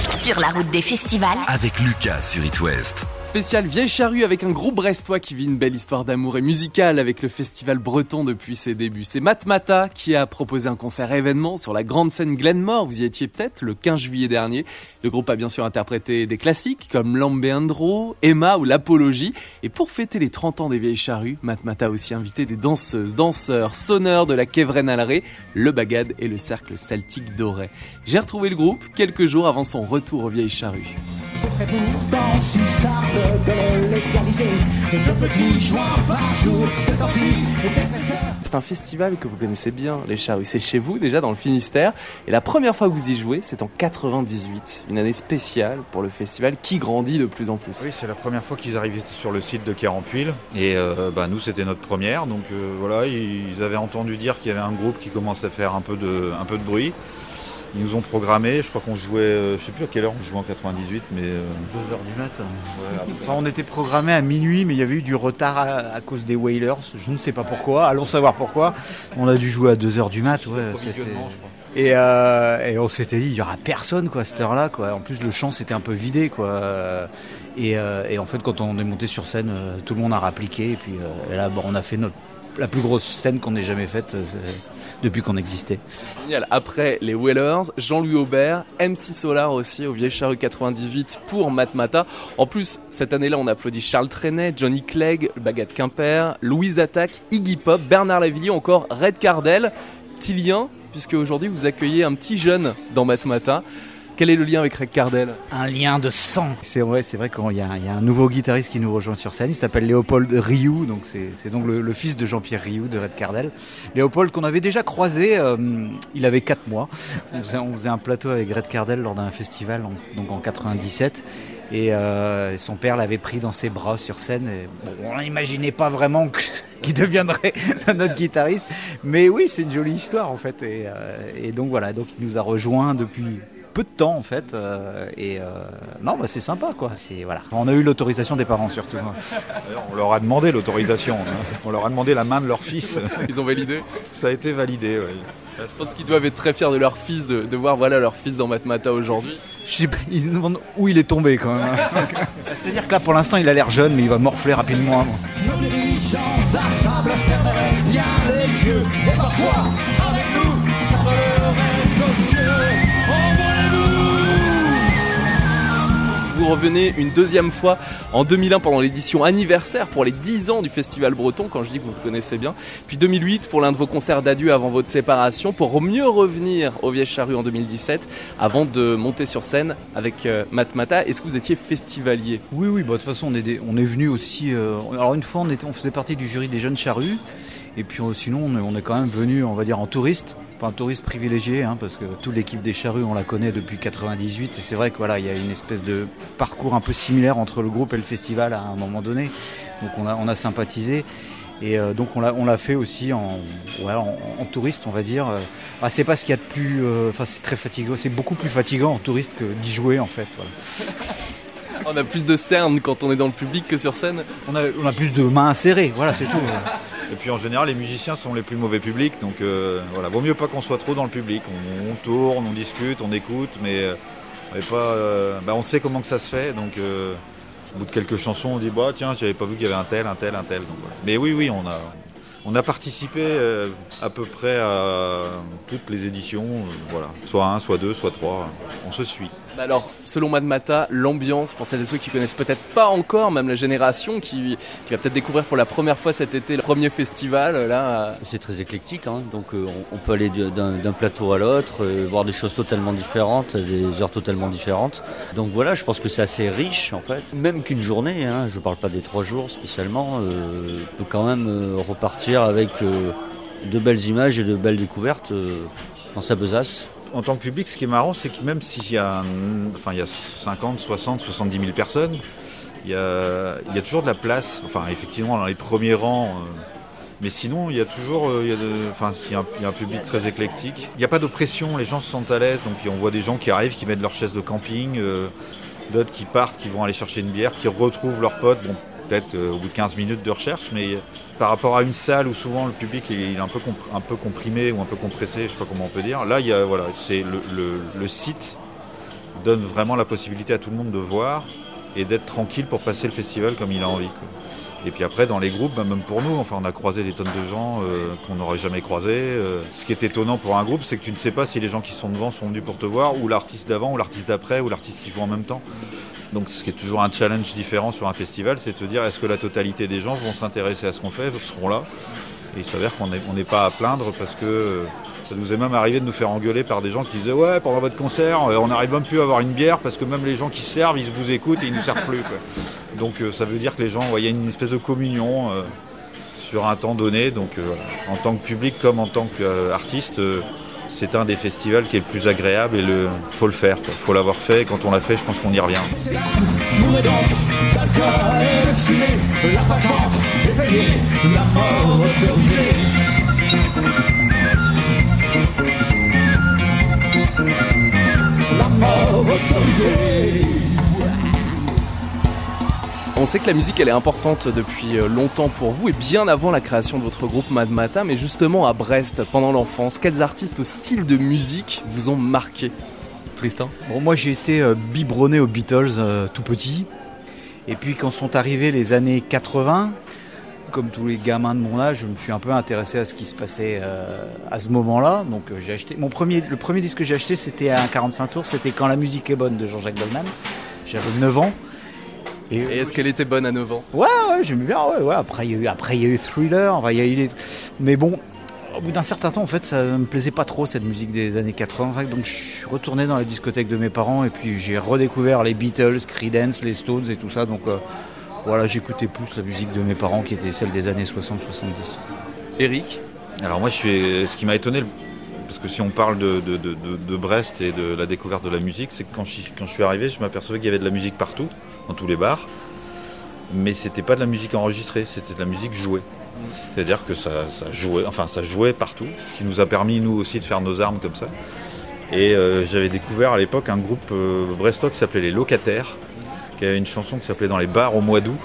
Sur la route des festivals. Avec Lucas sur It. Spécial Vieille Charrue avec un groupe brestois qui vit une belle histoire d'amour et musicale avec le festival breton depuis ses débuts. C'est Matmata qui a proposé un concert événement sur la grande scène Glenmore. Vous y étiez peut-être le 15 juillet dernier. Le groupe a bien sûr interprété des classiques comme Lambéandro, Emma ou l'Apologie. Et pour fêter les 30 ans des Vieilles Charrues, Matmata a aussi invité des danseuses, danseurs, sonneurs de la Quévren le Bagad et le Cercle Celtique Doré. J'ai retrouvé le groupe quelques jours avant son retour aux Vieilles Charrues. Ce serait pourtant si simple de légaliser deux petits joints par jour, c'est C'est un festival que vous connaissez bien, les Charrues. C'est chez vous, déjà dans le Finistère. Et la première fois que vous y jouez, c'est en 98. Une année spéciale pour le festival qui grandit de plus en plus. Oui, c'est la première fois qu'ils arrivaient sur le site de Carampuil. Et euh, bah, nous, c'était notre première. Donc euh, voilà, ils avaient entendu dire qu'il y avait un groupe qui commence à faire un peu de, un peu de bruit. Ils nous ont programmé, je crois qu'on jouait, euh, je sais plus à quelle heure on jouait en 98, mais... 2h euh, du matin. enfin, on était programmé à minuit, mais il y avait eu du retard à, cause des Whalers, je ne sais pas pourquoi, allons savoir pourquoi. On a dû jouer à 2h du mat, ouais. Et, euh, et, on s'était dit, il n'y aura personne quoi, à cette heure-là. Quoi. En plus, le champ s'était un peu vidé. Quoi. Et, et, en fait, quand on est monté sur scène, tout le monde a rappliqué. Et puis là, bon, on a fait notre, la plus grosse scène qu'on ait jamais faite depuis qu'on existait. Génial. Après les Whalers, Jean-Louis Aubert, MC Solar aussi au Vieille Charrue 98 pour Matmata. En plus, cette année-là, on applaudit Charles Trenet, Johnny Clegg, Baguette Quimper, Louise Attaque, Iggy Pop, Bernard Lavillier, encore Red Cardell, Tilien, puisque aujourd'hui vous accueillez un petit jeune dans Matmata. Quel est le lien avec Red Cardell Un lien de sang. C'est vrai, c'est vrai qu'il y, a un nouveau guitariste qui nous rejoint sur scène. Il s'appelle Léopold Rioux, donc c'est donc le, fils de Jean-Pierre Rioux de Red Cardell. Léopold qu'on avait déjà croisé, euh, il avait 4 mois. On faisait, un plateau avec Red Cardell lors d'un festival, donc en 97. Et euh, son père l'avait pris dans ses bras sur scène. on n'imaginait pas vraiment qu'il deviendrait notre guitariste. Mais oui, c'est une jolie histoire en fait. Et, euh, et donc voilà, donc il nous a rejoint depuis peu de temps en fait. Euh, et euh, non, bah, c'est sympa quoi. C'est voilà. On a eu l'autorisation des parents surtout. on leur a demandé l'autorisation. Hein. On leur a demandé la main de leur fils. Ils ont validé. Ça a été validé. oui. Je pense qu'ils doivent être très fiers de leur fils, de, voir voilà leur fils dans Matmata aujourd'hui. Ils se demandent où il est tombé quand même. C'est-à-dire que là pour l'instant il a l'air jeune mais il va morfler rapidement. Nos dirigeants bien les yeux et parfois revenez une deuxième fois en 2001 pendant l'édition anniversaire pour les 10 ans du Festival Breton, quand je dis que vous le connaissez bien. Puis 2008 pour l'un de vos concerts d'adieu avant votre séparation, pour mieux revenir au Vieille Charrue en 2017, avant de monter sur scène avec euh, Matmata. Est-ce que vous étiez festivalier? Oui, oui, bah, de toute façon on est, venu aussi... Euh, alors une fois on, on faisait partie du jury des jeunes charrues, et puis euh, sinon on est, quand même venu, on va dire, en touriste un touriste privilégié, hein, parce que toute l'équipe des charrues, on la connaît depuis 98, et c'est vrai que voilà, il y a une espèce de parcours un peu similaire entre le groupe et le festival à un moment donné. Donc on a, on a sympathisé. Et euh, donc on l'a, on l'a fait aussi en, en, touriste, on va dire. Ah, c'est pas ce qu'il y a de plus. Euh, enfin, c'est très fatigant. C'est beaucoup plus fatigant en touriste que d'y jouer en fait. on a plus de cernes quand on est dans le public que sur scène. On a, on a plus de mains serrées, voilà, c'est tout. Et puis en général, les musiciens sont les plus mauvais publics, donc euh, voilà, vaut mieux pas qu'on soit trop dans le public. On, tourne, on discute, on écoute, mais, euh, euh, bah, on sait comment que ça se fait, donc au bout de quelques chansons, on dit bah tiens, j'avais pas vu qu'il y avait un tel, un tel, un tel. Mais oui, oui, on a, on a participé à peu près à toutes les éditions, voilà, soit un, soit deux, soit trois, on se suit. Bah alors, selon Madmata, l'ambiance, pour celles et ceux qui connaissent peut-être pas encore, même la génération qui, va peut-être découvrir pour la première fois cet été le premier festival, là. C'est très éclectique, hein. donc euh, on, peut aller d'un plateau à l'autre, euh, voir des choses totalement différentes, des heures totalement différentes. Donc voilà, je pense que c'est assez riche en fait. Même qu'une journée, hein, je parle pas des trois jours spécialement, euh, peut quand même repartir avec de belles images et de belles découvertes dans sa besace en tant que public, ce qui est marrant, c'est que même s'il y a, enfin, il y a 50, 60, 70 000 personnes, il y, a, toujours de la place, enfin effectivement dans les premiers rangs, euh, mais sinon il y a toujours euh, enfin, il y a un, public très éclectique. Il n'y a pas d'oppression, les gens se sentent à l'aise, donc on voit des gens qui arrivent, qui mettent leur chaise de camping, euh, d'autres qui partent, qui vont aller chercher une bière, qui retrouvent leurs potes, peut-être au bout de 15 minutes de recherche, mais par rapport à une salle où souvent le public est un peu, un peu comprimé ou un peu compressé, je sais pas comment on peut dire. Là, il y a, voilà, c'est le, site donne vraiment la possibilité à tout le monde de voir et d'être tranquille pour passer le festival comme il a envie. Et puis après, dans les groupes, bah, même pour nous, enfin, on a croisé des tonnes de gens euh, qu'on n'aurait jamais croisés. euh. ce qui est étonnant pour un groupe, c'est que tu ne sais pas si les gens qui sont devant sont venus pour te voir, ou l'artiste d'avant, ou l'artiste d'après, ou l'artiste qui joue en même temps. Donc ce qui est toujours un challenge différent sur un festival, c'est de te dire est-ce que la totalité des gens vont s'intéresser à ce qu'on fait, seront là. Et il s'avère qu'on n'est on n'est pas à plaindre parce que euh, ça nous est même arrivé de nous faire engueuler par des gens qui disaient ouais pendant votre concert euh, on n'arrive même plus à avoir une bière parce que même les gens qui servent ils vous écoutent et ils ne nous servent plus. quoi. Donc euh, ça veut dire que les gens, il y a une espèce de communion euh, sur un temps donné. Donc en tant que public comme en tant qu'artiste, c'est un des festivals qui est le plus agréable et le faut le faire. Il faut l'avoir fait. Et quand on l'a fait, je pense qu'on y revient. Sait que la musique elle est importante depuis euh, longtemps pour vous et bien avant la création de votre groupe Mad Mata, mais justement à Brest, pendant l'enfance, quels artistes au style de musique vous ont marqué? Tristan? Bon, moi j'ai été euh, biberonné aux Beatles euh, tout petit. Et puis quand sont arrivées les années 80, comme tous les gamins de mon âge, je me suis un peu intéressé à ce qui se passait euh, à ce moment-là. Donc j'ai acheté mon premier, le premier disque que j'ai acheté, c'était à un 45 tours, c'était Quand la musique est bonne de Jean-Jacques Goldman. J'avais 9 ans. Et est-ce qu'elle était bonne à 9 ans? Ouais, ouais, j'aimais bien. Ouais, ouais. Après, il y a eu, après, il y a eu Thriller. enfin, il y a eu les- Mais bon, au bout d'un certain temps, en fait, ça me plaisait pas trop cette musique des années 80. Enfin, donc, je suis retourné dans la discothèque de mes parents et puis j'ai redécouvert les Beatles, Creedence, les Stones et tout ça. Donc, euh, voilà, j'écoutais plus la musique de mes parents qui était celle des années 60-70. Eric? Alors moi, je suis, ce qui m'a étonné, parce que si on parle de, Brest et de la découverte de la musique, c'est que quand je, suis arrivé, je m'apercevais qu'il y avait de la musique partout, dans tous les bars, mais c'était pas de la musique enregistrée, c'était de la musique jouée. C'est-à-dire que ça, jouait, enfin ça jouait partout, ce qui nous a permis nous aussi de faire nos armes comme ça. Et euh, j'avais découvert à l'époque un groupe euh, brestois qui s'appelait Les Locataires, qui avait une chanson qui s'appelait Dans les bars au mois d'août.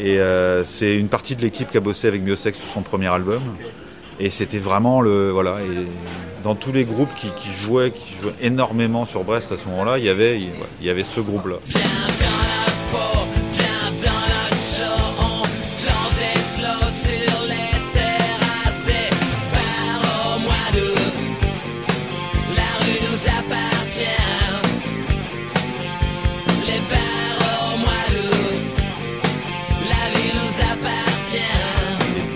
Et euh, c'est une partie de l'équipe qui a bossé avec Miosex sur son premier album. Et c'était vraiment le. Voilà. Et dans tous les groupes qui, jouaient, qui jouaient énormément sur Brest à ce moment-là, il y avait, il, y avait ce groupe-là.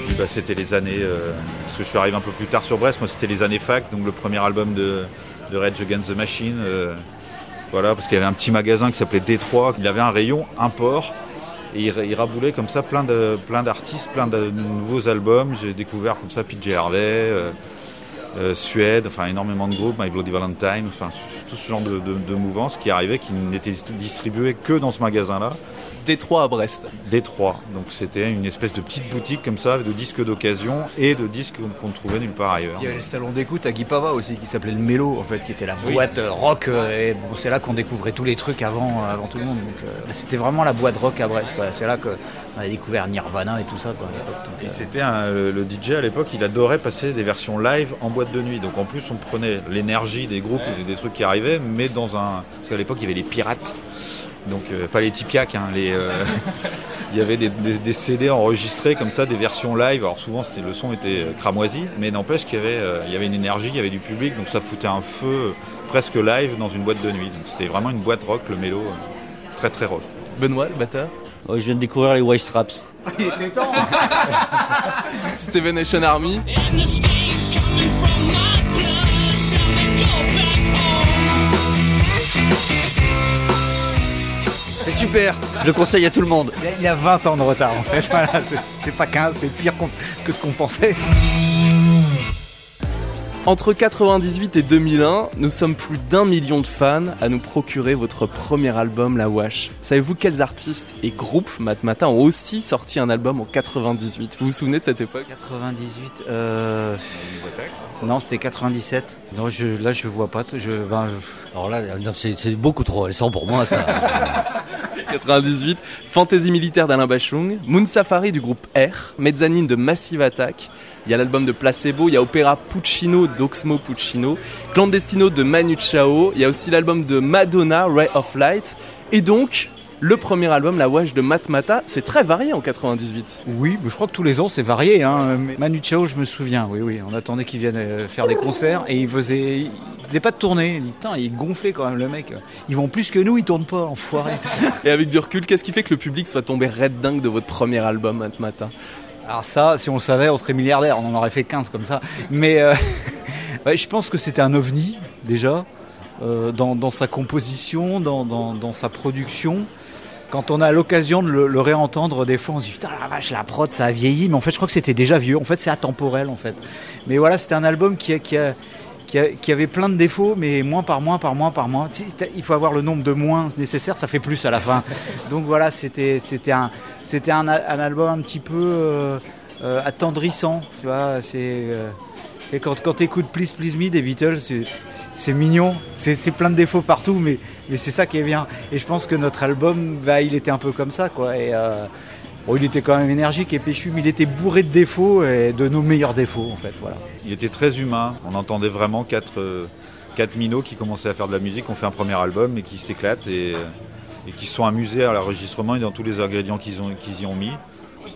Puis, bah, c'était les années. euh, parce que je suis arrivé un peu plus tard sur Brest, moi c'était les années fac, donc le premier album de, Rage Against the Machine. euh, voilà, parce qu'il y avait un petit magasin qui s'appelait Détroit, il avait un rayon import. Et il, raboulait comme ça plein de plein d'artistes, plein de nouveaux albums. J'ai découvert comme ça PJ Harvey, euh, euh, Suède, enfin énormément de groupes, My Bloody Valentine, enfin tout ce genre de, de, de mouvance qui arrivait, qui n'était distribué que dans ce magasin-là. Détroit à Brest. Détroit. Donc c'était une espèce de petite boutique comme ça, de disques d'occasion et de disques qu'on ne trouvait nulle part ailleurs. Il y avait le salon d'écoute à Guipava aussi qui s'appelait le Mélo en fait, qui était la boîte euh, rock. euh, et bon, c'est là qu'on découvrait tous les trucs avant, euh, avant tout le monde. Donc, euh, c'était vraiment la boîte rock à Brest. quoi. C'est là qu'on a découvert Nirvana et tout ça. quoi, à l'époque. Donc, Et c'était un- le le DJ à l'époque, il adorait passer des versions live en boîte de nuit. Donc en plus, on prenait l'énergie des groupes et des trucs qui arrivaient, mais dans un. Parce qu'à l'époque, il y avait les pirates. Donc euh, pas les Tipiac, hein, les. euh, Il y avait des, des- des CD enregistrés comme ça, des versions live. Alors souvent, le son était euh, cramoisi, mais n'empêche qu'il y avait, euh, il y avait une énergie, il y avait du public, donc ça foutait un feu presque live dans une boîte de nuit. Donc c'était vraiment une boîte rock, le mélo, euh, très très rock. Benoît, le batteur? Ouais, je viens de découvrir les White Straps. Seven Nation Army. C'est super Je le conseille à tout le monde. il y, a, il y a 20 ans de retard en fait. Voilà, c'est- pas 15, c'est pire que ce qu'on pensait. Entre 98 et 2001, nous sommes plus d'un million de fans à nous procurer votre premier album, La Wash. Savez-vous quels artistes et groupes Matmata ont aussi sorti un album en 98 Vous vous souvenez de cette époque? 98, euh... Non, c'était 97. Non, je, là je vois pas. Je, ben, je- Alors là, c'est beaucoup trop récent pour moi, ça. 98, Fantaisie militaire d'Alain Bachung, Moon Safari du groupe R, Mezzanine de Massive Attack, il y a l'album de Placebo, il y a Opéra Puccino d'Oxmo Puccino, Clandestino de Manu Chao, il y a aussi l'album de Madonna, Ray of Light, et donc le premier album, La Wesh de Matmata, c'est très varié en 98. Oui, mais je crois que tous les ans c'est varié. Hein. Manu Chao, je me souviens, oui, oui. On attendait qu'il vienne euh, faire des concerts et il faisait, il faisait pas de tournée. Putain, il gonflait quand même le mec. Ils vont plus que nous, ils tournent pas, enfoiré. Et avec du recul, qu'est-ce qui fait que le public soit tombé red dingue de votre premier album Matmata Alors ça, si on le savait, on serait milliardaire. On en aurait fait 15 comme ça. Mais euh, ouais, je pense que c'était un ovni déjà euh, dans, dans sa composition, dans, dans- dans sa production. Quand on a l'occasion de le, le réentendre, des fois on se dit putain la vache, la prod ça a vieilli, mais en fait je crois que c'était déjà vieux. En fait c'est atemporel en fait. Mais voilà, c'était un album qui a, qui a- qui a- qui avait plein de défauts, mais moins par moins, par moins, par moins. Il faut avoir le nombre de moins nécessaire, ça fait plus à la fin. Donc voilà, c'était c'était un, c'était un, un album un petit peu euh, euh, attendrissant, tu vois. C'est euh, et quand, quand tu écoutes Please Please Me des Beatles, c'est- mignon, c'est c'est plein de défauts partout, mais, mais c'est ça qui est bien. Et je pense que notre album, bah, il était un peu comme ça, quoi. Et, euh, il était quand même énergique et péchu, mais il était bourré de défauts et de nos meilleurs défauts, en fait. Il était très humain. On entendait vraiment quatre, euh, quatre minots qui commençaient à faire de la musique, ont fait un premier album et qui s'éclatent et, et qui sont amusés à l'enregistrement et dans tous les ingrédients qu'ils y ont mis.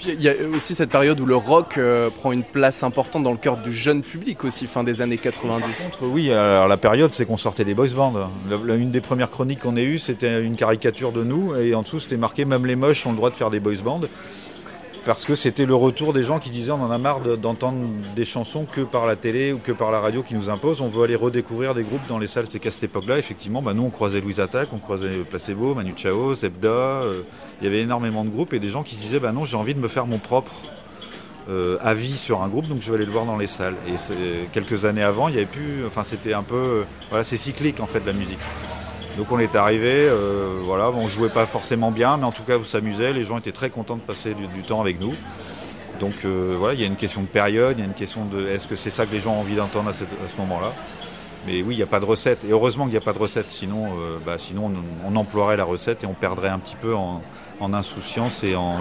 Il y a aussi cette période où le rock euh, prend une place importante dans le cœur du jeune public aussi, fin des années 90. Contre, oui, alors la période, c'est qu'on sortait des boys bands. Une des premières chroniques qu'on ait eues, c'était une caricature de nous, et en dessous, c'était marqué même les moches ont le droit de faire des boys bands. Parce que c'était le retour des gens qui disaient on en a marre de- d'entendre des chansons que par la télé ou que par la radio qui nous imposent. On veut aller redécouvrir des groupes dans les salles. C'est qu'à cette époque-là, effectivement, bah, nous on croisait Louise Attaque, on croisait Placebo, Manu Chao, Zebda. euh, il y avait énormément de groupes et des gens qui se disaient bah non, j'ai envie de me faire mon propre euh, avis sur un groupe, donc je vais aller le voir dans les salles. Et quelques années avant, il y avait plus, enfin c'était un peu, voilà, c'est cyclique en fait la musique. Donc on est arrivé, euh, voilà, on jouait pas forcément bien, mais en tout cas on s'amusait, les gens étaient très contents de passer du, temps avec nous. Donc euh, voilà, il y a une question de période, il y a une question de est-ce que c'est ça que les gens ont envie d'entendre à, ce moment-là? Mais oui, il n'y a pas de recette, et heureusement qu'il n'y a pas de recette, sinon, euh, bah, sinon on, emploierait la recette et on perdrait un petit peu en, insouciance et en,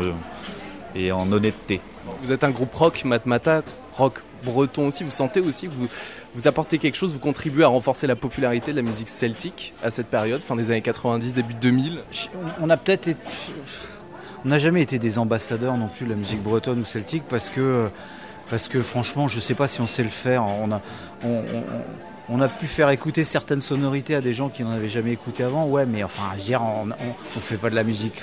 et en honnêteté. Vous êtes un groupe rock, Matmata, rock breton aussi. Vous sentez aussi vous, vous apportez quelque chose, vous contribuez à renforcer la popularité de la musique celtique à cette période, fin des années 90, début 2000. On a peut-être On n'a jamais été des ambassadeurs non plus de la musique bretonne ou celtique parce que, parce que franchement, je sais pas si on sait le faire. On a, pu faire écouter certaines sonorités à des gens qui n'en avaient jamais écouté avant. Ouais, mais enfin, je veux dire, on, on fait pas de la musique.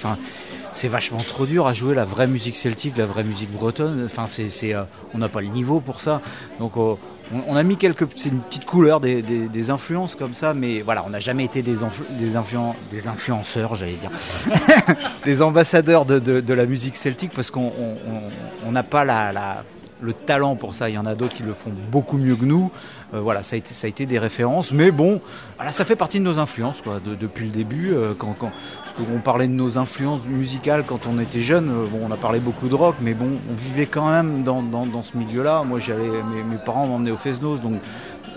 C'est vachement trop dur à jouer la vraie musique celtique, la vraie musique bretonne. Enfin, c'est, c'est, euh, on n'a pas le niveau pour ça. Donc, euh, on, a mis quelques, une petite couleur, des, influences comme ça, mais voilà, on n'a jamais été des, influ- des, influen- des influenceurs, j'allais dire, des ambassadeurs de, la musique celtique parce qu'on on- on- on n'a pas la- le talent pour ça. Il y en a d'autres qui le font beaucoup mieux que nous. Euh, voilà, ça a, été, ça a été des références, mais bon, voilà, ça fait partie de nos influences quoi, de- depuis le début. euh, quand, quand, qu'on parlait de nos influences musicales quand on était jeune. euh, bon, on a parlé beaucoup de rock, mais bon, on vivait quand même dans, dans- dans ce milieu-là. Moi, j'allais, mes, mes parents m'emmenaient au Fesnos, donc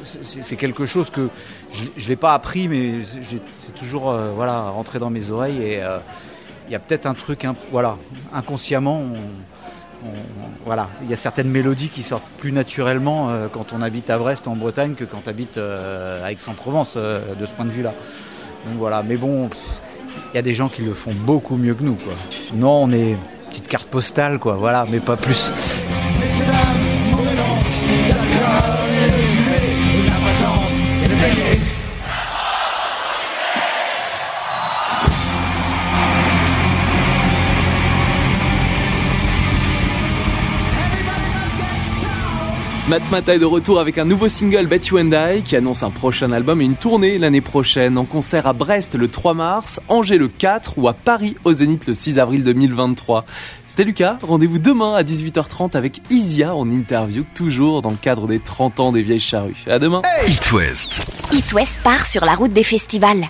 c'est- quelque chose que je ne l'ai pas appris, mais c'est toujours voilà, rentré dans mes oreilles. Et il y a peut-être un truc, voilà, inconsciemment, on- on- voilà, il y a certaines mélodies qui sortent plus naturellement euh, quand on habite à Brest en Bretagne que quand on habite euh, à Aix-en-Provence euh, de ce point de vue-là. Donc voilà, mais bon, il y a des gens qui le font beaucoup mieux que nous, quoi. Non, on est petite carte postale, quoi, voilà, mais pas plus. Matmata est de retour avec un nouveau single Bet You and I qui annonce un prochain album et une tournée l'année prochaine en concert à Brest le 3 mars, Angers le 4 ou à Paris au Zénith le 6 avril 2023. C'était Lucas, rendez-vous demain à 18h30 avec Isia en interview, toujours dans le cadre des 30 ans des vieilles charrues. À demain It West. It West part sur la route des festivals.